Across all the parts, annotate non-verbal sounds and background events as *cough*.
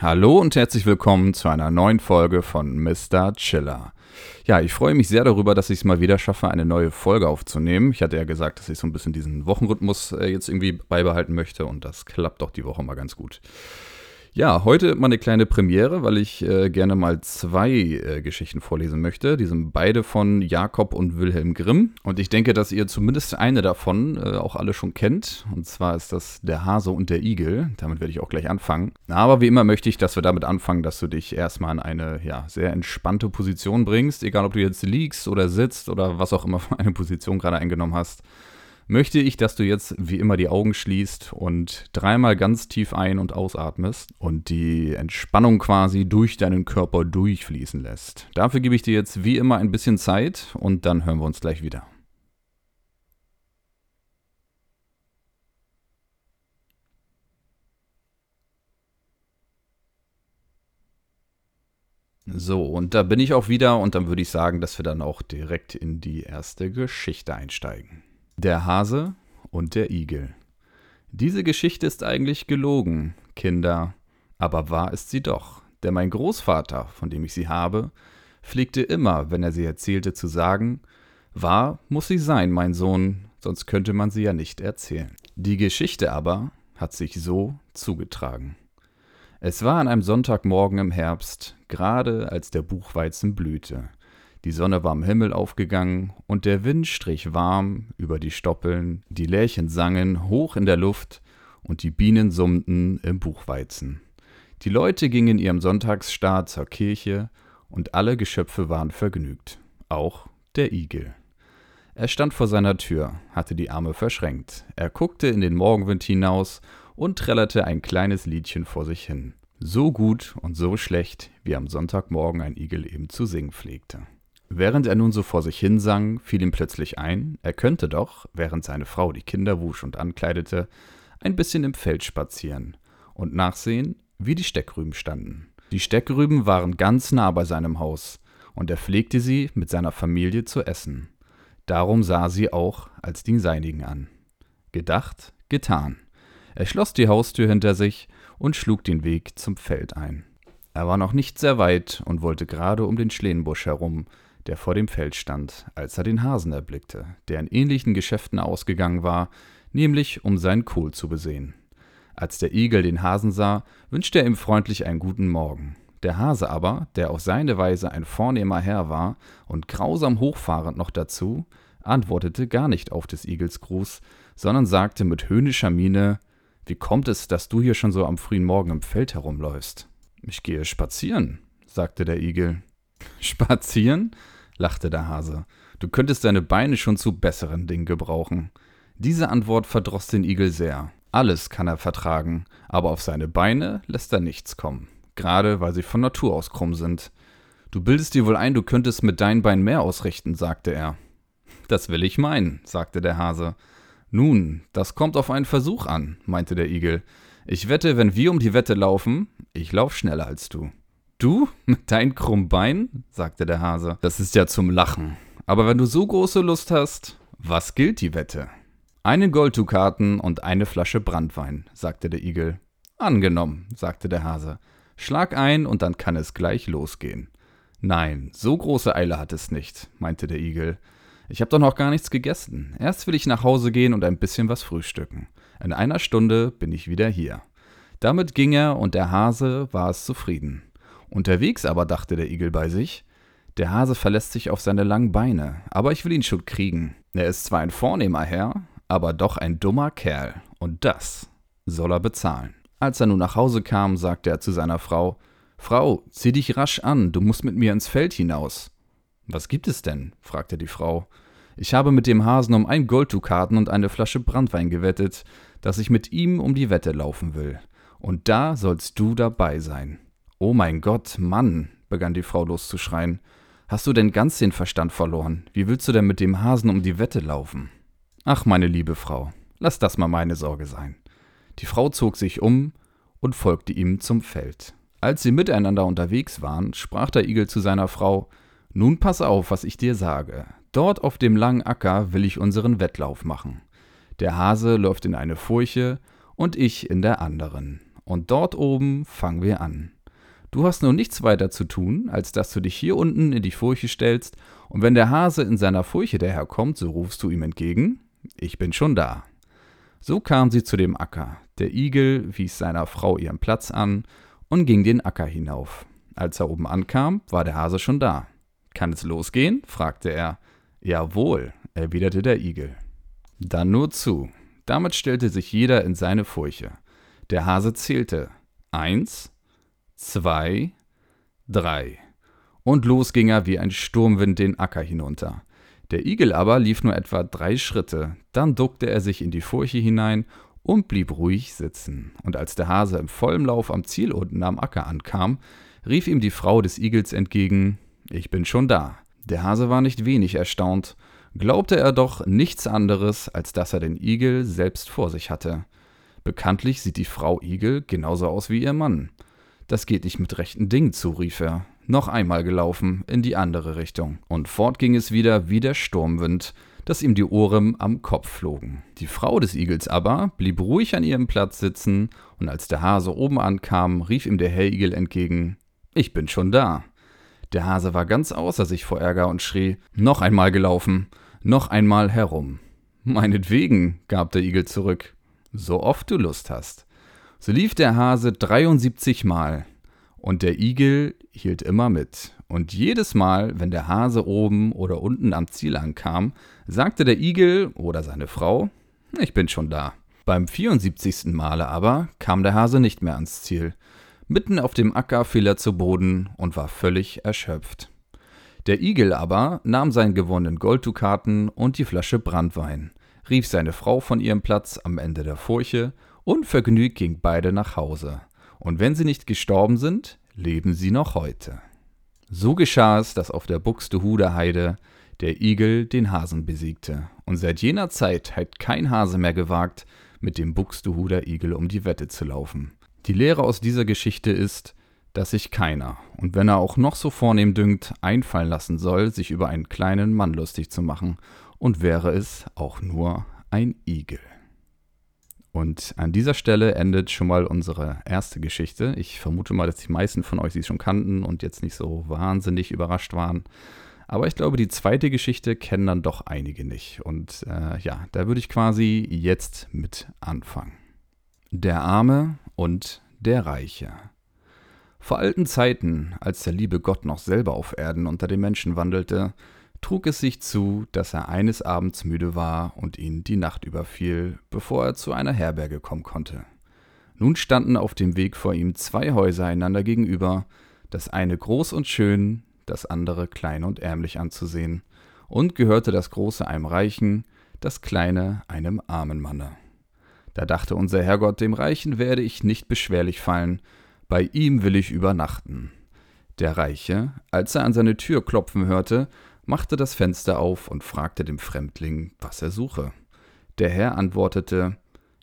Hallo und herzlich willkommen zu einer neuen Folge von Mr. Chiller. Ja, ich freue mich sehr darüber, dass ich es mal wieder schaffe, eine neue Folge aufzunehmen. Ich hatte ja gesagt, dass ich so ein bisschen diesen Wochenrhythmus äh, jetzt irgendwie beibehalten möchte und das klappt doch die Woche mal ganz gut. Ja, heute mal eine kleine Premiere, weil ich äh, gerne mal zwei äh, Geschichten vorlesen möchte. Die sind beide von Jakob und Wilhelm Grimm. Und ich denke, dass ihr zumindest eine davon äh, auch alle schon kennt. Und zwar ist das Der Hase und der Igel. Damit werde ich auch gleich anfangen. Aber wie immer möchte ich, dass wir damit anfangen, dass du dich erstmal in eine ja, sehr entspannte Position bringst. Egal, ob du jetzt liegst oder sitzt oder was auch immer für eine Position gerade eingenommen hast möchte ich, dass du jetzt wie immer die Augen schließt und dreimal ganz tief ein- und ausatmest und die Entspannung quasi durch deinen Körper durchfließen lässt. Dafür gebe ich dir jetzt wie immer ein bisschen Zeit und dann hören wir uns gleich wieder. So, und da bin ich auch wieder und dann würde ich sagen, dass wir dann auch direkt in die erste Geschichte einsteigen. Der Hase und der Igel. Diese Geschichte ist eigentlich gelogen, Kinder, aber wahr ist sie doch, denn mein Großvater, von dem ich sie habe, pflegte immer, wenn er sie erzählte, zu sagen, wahr muss sie sein, mein Sohn, sonst könnte man sie ja nicht erzählen. Die Geschichte aber hat sich so zugetragen. Es war an einem Sonntagmorgen im Herbst, gerade als der Buchweizen blühte. Die Sonne war am Himmel aufgegangen und der Wind strich warm über die Stoppeln, die Lerchen sangen hoch in der Luft und die Bienen summten im Buchweizen. Die Leute gingen ihrem Sonntagsstaat zur Kirche und alle Geschöpfe waren vergnügt, auch der Igel. Er stand vor seiner Tür, hatte die Arme verschränkt, er guckte in den Morgenwind hinaus und trällerte ein kleines Liedchen vor sich hin. So gut und so schlecht, wie am Sonntagmorgen ein Igel eben zu singen pflegte. Während er nun so vor sich hin sang, fiel ihm plötzlich ein, er könnte doch, während seine Frau die Kinder wusch und ankleidete, ein bisschen im Feld spazieren und nachsehen, wie die Steckrüben standen. Die Steckrüben waren ganz nah bei seinem Haus, und er pflegte sie mit seiner Familie zu essen. Darum sah sie auch als die seinigen an. Gedacht, getan. Er schloss die Haustür hinter sich und schlug den Weg zum Feld ein. Er war noch nicht sehr weit und wollte gerade um den Schlehenbusch herum, der vor dem Feld stand, als er den Hasen erblickte, der in ähnlichen Geschäften ausgegangen war, nämlich um seinen Kohl zu besehen. Als der Igel den Hasen sah, wünschte er ihm freundlich einen guten Morgen. Der Hase aber, der auf seine Weise ein vornehmer Herr war und grausam hochfahrend noch dazu, antwortete gar nicht auf des Igels Gruß, sondern sagte mit höhnischer Miene Wie kommt es, dass du hier schon so am frühen Morgen im Feld herumläufst? Ich gehe spazieren, sagte der Igel. Spazieren? Lachte der Hase. Du könntest deine Beine schon zu besseren Dingen gebrauchen. Diese Antwort verdroß den Igel sehr. Alles kann er vertragen, aber auf seine Beine lässt er nichts kommen, gerade weil sie von Natur aus krumm sind. Du bildest dir wohl ein, du könntest mit deinen Beinen mehr ausrichten, sagte er. Das will ich meinen, sagte der Hase. Nun, das kommt auf einen Versuch an, meinte der Igel. Ich wette, wenn wir um die Wette laufen, ich lauf schneller als du. Du mit deinen krummen Beinen? sagte der Hase. Das ist ja zum Lachen. Aber wenn du so große Lust hast, was gilt die Wette? Eine Golddukaten und eine Flasche Brandwein, sagte der Igel. Angenommen, sagte der Hase. Schlag ein und dann kann es gleich losgehen. Nein, so große Eile hat es nicht, meinte der Igel. Ich habe doch noch gar nichts gegessen. Erst will ich nach Hause gehen und ein bisschen was frühstücken. In einer Stunde bin ich wieder hier. Damit ging er und der Hase war es zufrieden. Unterwegs aber dachte der Igel bei sich, der Hase verlässt sich auf seine langen Beine, aber ich will ihn schon kriegen. Er ist zwar ein vornehmer Herr, aber doch ein dummer Kerl, und das soll er bezahlen. Als er nun nach Hause kam, sagte er zu seiner Frau, Frau, zieh dich rasch an, du musst mit mir ins Feld hinaus. Was gibt es denn? fragte die Frau. Ich habe mit dem Hasen um ein Golddukaten und eine Flasche Brandwein gewettet, dass ich mit ihm um die Wette laufen will. Und da sollst du dabei sein. Oh mein Gott, Mann, begann die Frau loszuschreien. Hast du denn ganz den Verstand verloren? Wie willst du denn mit dem Hasen um die Wette laufen? Ach, meine liebe Frau, lass das mal meine Sorge sein. Die Frau zog sich um und folgte ihm zum Feld. Als sie miteinander unterwegs waren, sprach der Igel zu seiner Frau Nun pass auf, was ich dir sage. Dort auf dem langen Acker will ich unseren Wettlauf machen. Der Hase läuft in eine Furche und ich in der anderen und dort oben fangen wir an. Du hast nun nichts weiter zu tun, als dass du dich hier unten in die Furche stellst, und wenn der Hase in seiner Furche daherkommt, so rufst du ihm entgegen, ich bin schon da. So kam sie zu dem Acker. Der Igel wies seiner Frau ihren Platz an und ging den Acker hinauf. Als er oben ankam, war der Hase schon da. Kann es losgehen? fragte er. Jawohl, erwiderte der Igel. Dann nur zu. Damit stellte sich jeder in seine Furche. Der Hase zählte. Eins, zwei, drei. Und los ging er wie ein Sturmwind den Acker hinunter. Der Igel aber lief nur etwa drei Schritte, dann duckte er sich in die Furche hinein und blieb ruhig sitzen. Und als der Hase im vollen Lauf am Ziel unten am Acker ankam, rief ihm die Frau des Igels entgegen Ich bin schon da. Der Hase war nicht wenig erstaunt, glaubte er doch nichts anderes, als dass er den Igel selbst vor sich hatte. Bekanntlich sieht die Frau Igel genauso aus wie ihr Mann. Das geht nicht mit rechten Dingen zu, rief er. Noch einmal gelaufen, in die andere Richtung. Und fort ging es wieder wie der Sturmwind, dass ihm die Ohren am Kopf flogen. Die Frau des Igels aber blieb ruhig an ihrem Platz sitzen, und als der Hase oben ankam, rief ihm der Igel entgegen Ich bin schon da. Der Hase war ganz außer sich vor Ärger und schrie Noch einmal gelaufen, noch einmal herum. Meinetwegen, gab der Igel zurück, so oft du Lust hast. So lief der Hase 73 Mal, und der Igel hielt immer mit. Und jedes Mal, wenn der Hase oben oder unten am Ziel ankam, sagte der Igel oder seine Frau, ich bin schon da. Beim 74. Male aber kam der Hase nicht mehr ans Ziel. Mitten auf dem Acker fiel er zu Boden und war völlig erschöpft. Der Igel aber nahm seinen gewonnenen Golddukaten und die Flasche Brandwein, rief seine Frau von ihrem Platz am Ende der Furche und vergnügt ging beide nach Hause. Und wenn sie nicht gestorben sind, leben sie noch heute. So geschah es, dass auf der Buxtehuder Heide der Igel den Hasen besiegte. Und seit jener Zeit hat kein Hase mehr gewagt, mit dem Buxtehuder Igel um die Wette zu laufen. Die Lehre aus dieser Geschichte ist, dass sich keiner, und wenn er auch noch so vornehm dünkt, einfallen lassen soll, sich über einen kleinen Mann lustig zu machen, und wäre es auch nur ein Igel. Und an dieser Stelle endet schon mal unsere erste Geschichte. Ich vermute mal, dass die meisten von euch sie schon kannten und jetzt nicht so wahnsinnig überrascht waren. Aber ich glaube, die zweite Geschichte kennen dann doch einige nicht. Und äh, ja, da würde ich quasi jetzt mit anfangen. Der Arme und der Reiche. Vor alten Zeiten, als der liebe Gott noch selber auf Erden unter den Menschen wandelte, trug es sich zu, dass er eines Abends müde war und ihn die Nacht überfiel, bevor er zu einer Herberge kommen konnte. Nun standen auf dem Weg vor ihm zwei Häuser einander gegenüber, das eine groß und schön, das andere klein und ärmlich anzusehen, und gehörte das große einem Reichen, das kleine einem armen Manne. Da dachte unser Herrgott, dem Reichen werde ich nicht beschwerlich fallen, bei ihm will ich übernachten. Der Reiche, als er an seine Tür klopfen hörte, machte das Fenster auf und fragte dem Fremdling, was er suche. Der Herr antwortete,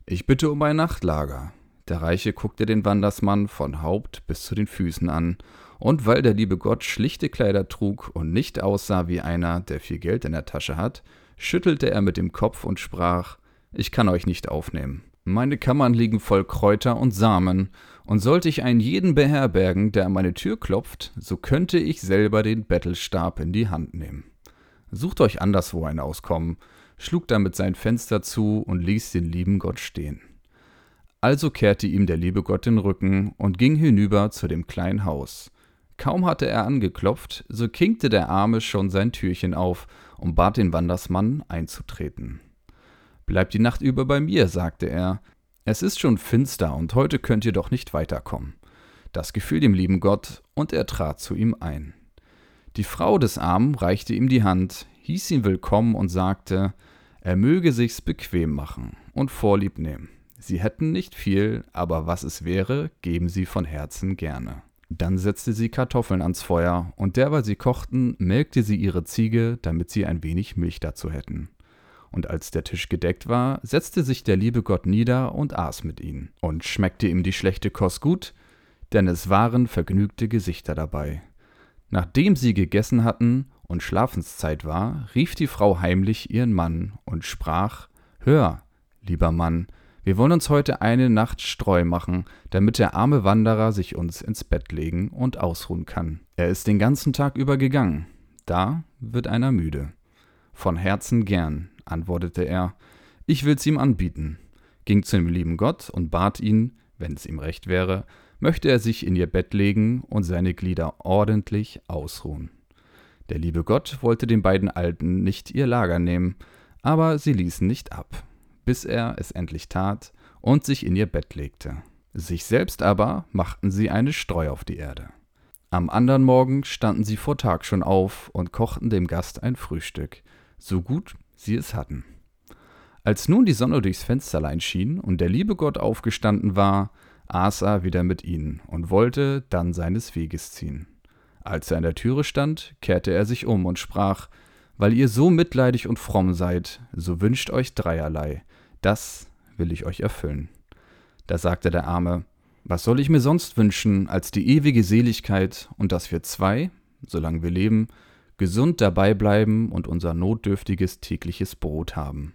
Ich bitte um ein Nachtlager. Der Reiche guckte den Wandersmann von Haupt bis zu den Füßen an, und weil der liebe Gott schlichte Kleider trug und nicht aussah wie einer, der viel Geld in der Tasche hat, schüttelte er mit dem Kopf und sprach, Ich kann euch nicht aufnehmen. Meine Kammern liegen voll Kräuter und Samen, und sollte ich einen jeden beherbergen, der an meine Tür klopft, so könnte ich selber den Bettelstab in die Hand nehmen. Sucht euch anderswo ein Auskommen, schlug damit sein Fenster zu und ließ den lieben Gott stehen. Also kehrte ihm der liebe Gott den Rücken und ging hinüber zu dem kleinen Haus. Kaum hatte er angeklopft, so kinkte der Arme schon sein Türchen auf und bat den Wandersmann einzutreten. Bleibt die Nacht über bei mir, sagte er, es ist schon finster und heute könnt ihr doch nicht weiterkommen. Das gefiel dem lieben Gott, und er trat zu ihm ein. Die Frau des Armen reichte ihm die Hand, hieß ihn willkommen und sagte, er möge sich's bequem machen und Vorlieb nehmen. Sie hätten nicht viel, aber was es wäre, geben sie von Herzen gerne. Dann setzte sie Kartoffeln ans Feuer, und derweil sie kochten, melkte sie ihre Ziege, damit sie ein wenig Milch dazu hätten. Und als der Tisch gedeckt war, setzte sich der liebe Gott nieder und aß mit ihnen. Und schmeckte ihm die schlechte Kost gut, denn es waren vergnügte Gesichter dabei. Nachdem sie gegessen hatten und Schlafenszeit war, rief die Frau heimlich ihren Mann und sprach Hör, lieber Mann, Wir wollen uns heute eine Nacht Streu machen, damit der arme Wanderer sich uns ins Bett legen und ausruhen kann. Er ist den ganzen Tag über gegangen. Da wird einer müde. Von Herzen gern, antwortete er. Ich will's ihm anbieten. Ging zu dem lieben Gott und bat ihn, wenn es ihm recht wäre, möchte er sich in ihr Bett legen und seine Glieder ordentlich ausruhen. Der liebe Gott wollte den beiden Alten nicht ihr Lager nehmen, aber sie ließen nicht ab bis er es endlich tat und sich in ihr Bett legte. Sich selbst aber machten sie eine Streu auf die Erde. Am andern Morgen standen sie vor Tag schon auf und kochten dem Gast ein Frühstück, so gut sie es hatten. Als nun die Sonne durchs Fensterlein schien und der liebe Gott aufgestanden war, aß er wieder mit ihnen und wollte dann seines Weges ziehen. Als er an der Türe stand, kehrte er sich um und sprach, Weil ihr so mitleidig und fromm seid, so wünscht euch dreierlei, das will ich euch erfüllen. Da sagte der Arme, was soll ich mir sonst wünschen als die ewige Seligkeit und dass wir zwei, solange wir leben, gesund dabei bleiben und unser notdürftiges tägliches Brot haben.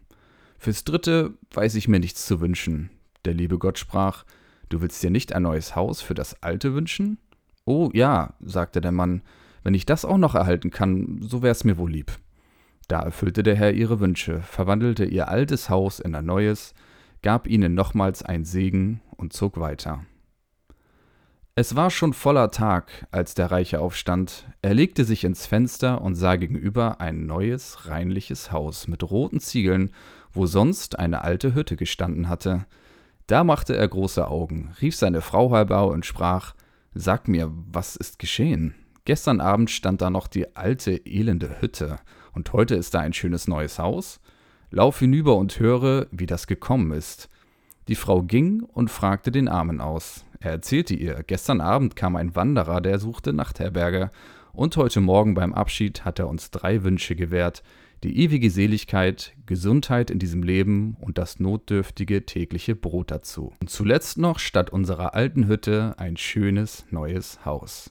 Fürs dritte weiß ich mir nichts zu wünschen. Der liebe Gott sprach, du willst dir nicht ein neues Haus für das alte wünschen? Oh ja, sagte der Mann, wenn ich das auch noch erhalten kann, so wär's mir wohl lieb. Da erfüllte der Herr ihre Wünsche, verwandelte ihr altes Haus in ein neues, gab ihnen nochmals ein Segen und zog weiter. Es war schon voller Tag, als der Reiche aufstand. Er legte sich ins Fenster und sah gegenüber ein neues, reinliches Haus mit roten Ziegeln, wo sonst eine alte Hütte gestanden hatte. Da machte er große Augen, rief seine Frau herbei und sprach: Sag mir, was ist geschehen? Gestern Abend stand da noch die alte, elende Hütte, und heute ist da ein schönes neues Haus. Lauf hinüber und höre, wie das gekommen ist. Die Frau ging und fragte den Armen aus. Er erzählte ihr, gestern Abend kam ein Wanderer, der suchte Nachtherberge, und heute Morgen beim Abschied hat er uns drei Wünsche gewährt, die ewige Seligkeit, Gesundheit in diesem Leben und das notdürftige tägliche Brot dazu. Und zuletzt noch statt unserer alten Hütte ein schönes neues Haus.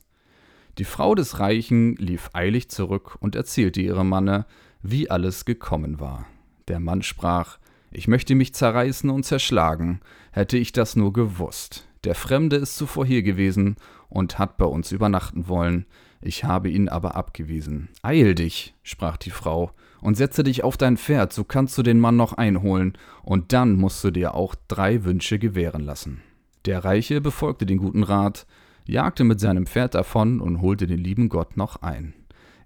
Die Frau des Reichen lief eilig zurück und erzählte ihrem Manne, wie alles gekommen war. Der Mann sprach, ich möchte mich zerreißen und zerschlagen, hätte ich das nur gewusst. Der Fremde ist zuvor hier gewesen und hat bei uns übernachten wollen, ich habe ihn aber abgewiesen. Eil dich, sprach die Frau, und setze dich auf dein Pferd, so kannst du den Mann noch einholen, und dann musst du dir auch drei Wünsche gewähren lassen. Der Reiche befolgte den guten Rat, jagte mit seinem Pferd davon und holte den lieben Gott noch ein.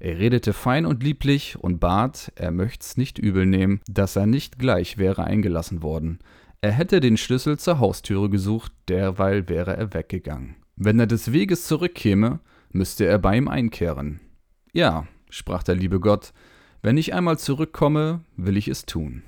Er redete fein und lieblich und bat, er möcht's nicht übel nehmen, dass er nicht gleich wäre eingelassen worden. Er hätte den Schlüssel zur Haustüre gesucht, derweil wäre er weggegangen. Wenn er des Weges zurückkäme, müsste er bei ihm einkehren. Ja, sprach der liebe Gott, wenn ich einmal zurückkomme, will ich es tun.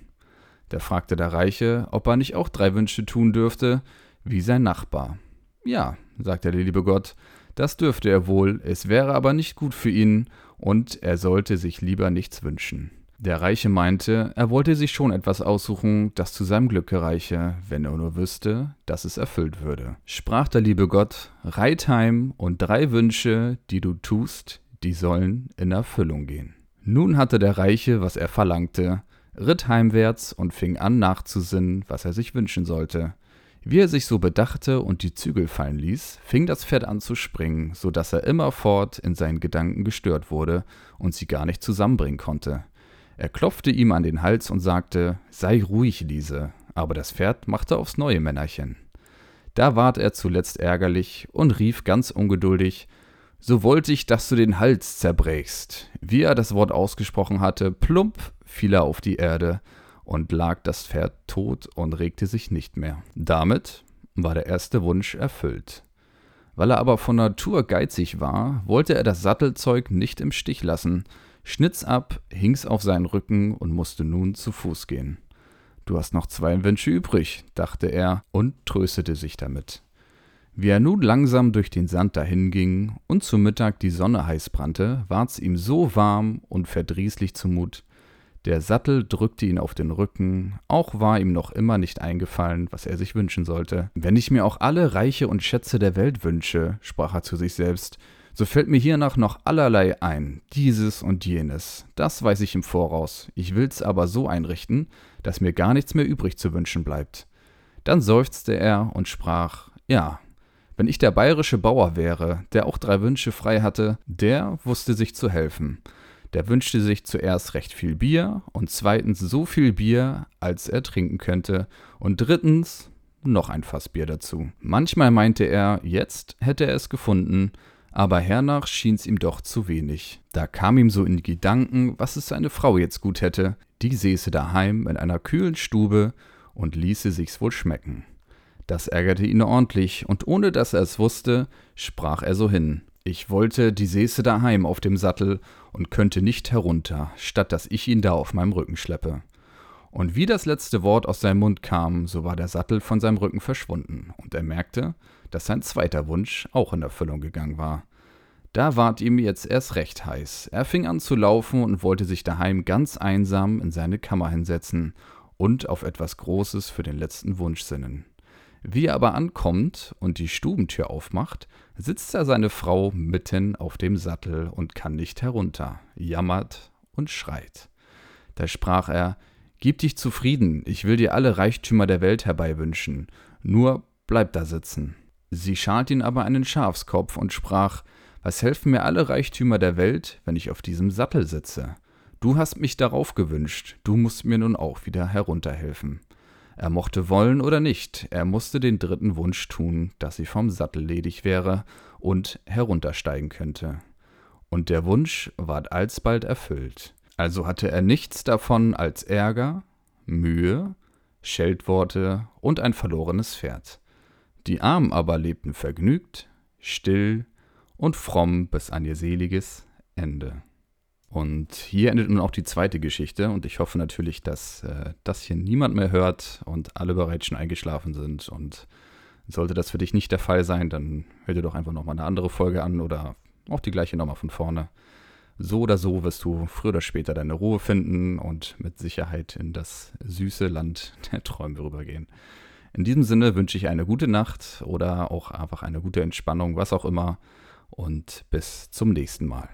Da fragte der Reiche, ob er nicht auch drei Wünsche tun dürfte, wie sein Nachbar. Ja, sagte der liebe Gott, das dürfte er wohl, es wäre aber nicht gut für ihn, und er sollte sich lieber nichts wünschen. Der Reiche meinte, er wollte sich schon etwas aussuchen, das zu seinem Glücke reiche, wenn er nur wüsste, dass es erfüllt würde. Sprach der liebe Gott, reit heim und drei Wünsche, die du tust, die sollen in Erfüllung gehen. Nun hatte der Reiche, was er verlangte, ritt heimwärts und fing an nachzusinnen, was er sich wünschen sollte. Wie er sich so bedachte und die Zügel fallen ließ, fing das Pferd an zu springen, so dass er immerfort in seinen Gedanken gestört wurde und sie gar nicht zusammenbringen konnte. Er klopfte ihm an den Hals und sagte, sei ruhig, Liese, aber das Pferd machte aufs neue Männerchen. Da ward er zuletzt ärgerlich und rief ganz ungeduldig, so wollte ich, dass du den Hals zerbrächst. Wie er das Wort ausgesprochen hatte, plump fiel er auf die Erde und lag das Pferd tot und regte sich nicht mehr. Damit war der erste Wunsch erfüllt. Weil er aber von Natur geizig war, wollte er das Sattelzeug nicht im Stich lassen, schnitt's ab, hing's auf seinen Rücken und musste nun zu Fuß gehen. Du hast noch zwei Wünsche übrig, dachte er und tröstete sich damit. Wie er nun langsam durch den Sand dahinging und zu Mittag die Sonne heiß brannte, ward's ihm so warm und verdrießlich zumut, der Sattel drückte ihn auf den Rücken, auch war ihm noch immer nicht eingefallen, was er sich wünschen sollte. Wenn ich mir auch alle Reiche und Schätze der Welt wünsche, sprach er zu sich selbst, so fällt mir hiernach noch allerlei ein, dieses und jenes. Das weiß ich im Voraus. Ich will's aber so einrichten, dass mir gar nichts mehr übrig zu wünschen bleibt. Dann seufzte er und sprach, ja, wenn ich der bayerische Bauer wäre, der auch drei Wünsche frei hatte, der wusste sich zu helfen. Der wünschte sich zuerst recht viel Bier und zweitens so viel Bier, als er trinken könnte und drittens noch ein Fass Bier dazu. Manchmal meinte er, jetzt hätte er es gefunden, aber hernach schien's ihm doch zu wenig. Da kam ihm so in die Gedanken, was es seine Frau jetzt gut hätte, die säße daheim in einer kühlen Stube und ließe sich's wohl schmecken. Das ärgerte ihn ordentlich, und ohne dass er es wusste, sprach er so hin. Ich wollte, die säße daheim auf dem Sattel und könnte nicht herunter, statt dass ich ihn da auf meinem Rücken schleppe. Und wie das letzte Wort aus seinem Mund kam, so war der Sattel von seinem Rücken verschwunden, und er merkte, dass sein zweiter Wunsch auch in Erfüllung gegangen war. Da ward ihm jetzt erst recht heiß. Er fing an zu laufen und wollte sich daheim ganz einsam in seine Kammer hinsetzen und auf etwas Großes für den letzten Wunsch sinnen. Wie er aber ankommt und die Stubentür aufmacht, sitzt da seine Frau mitten auf dem Sattel und kann nicht herunter, jammert und schreit. Da sprach er, Gib dich zufrieden, ich will dir alle Reichtümer der Welt herbeiwünschen, nur bleib da sitzen. Sie schalt ihn aber einen Schafskopf und sprach, Was helfen mir alle Reichtümer der Welt, wenn ich auf diesem Sattel sitze? Du hast mich darauf gewünscht, du musst mir nun auch wieder herunterhelfen. Er mochte wollen oder nicht, er musste den dritten Wunsch tun, dass sie vom Sattel ledig wäre und heruntersteigen könnte. Und der Wunsch ward alsbald erfüllt. Also hatte er nichts davon als Ärger, Mühe, Scheldworte und ein verlorenes Pferd. Die Armen aber lebten vergnügt, still und fromm bis an ihr seliges Ende. Und hier endet nun auch die zweite Geschichte und ich hoffe natürlich, dass äh, das hier niemand mehr hört und alle bereits schon eingeschlafen sind. Und sollte das für dich nicht der Fall sein, dann hör dir doch einfach nochmal eine andere Folge an oder auch die gleiche nochmal von vorne. So oder so wirst du früher oder später deine Ruhe finden und mit Sicherheit in das süße Land *laughs* der Träume rübergehen. In diesem Sinne wünsche ich eine gute Nacht oder auch einfach eine gute Entspannung, was auch immer. Und bis zum nächsten Mal.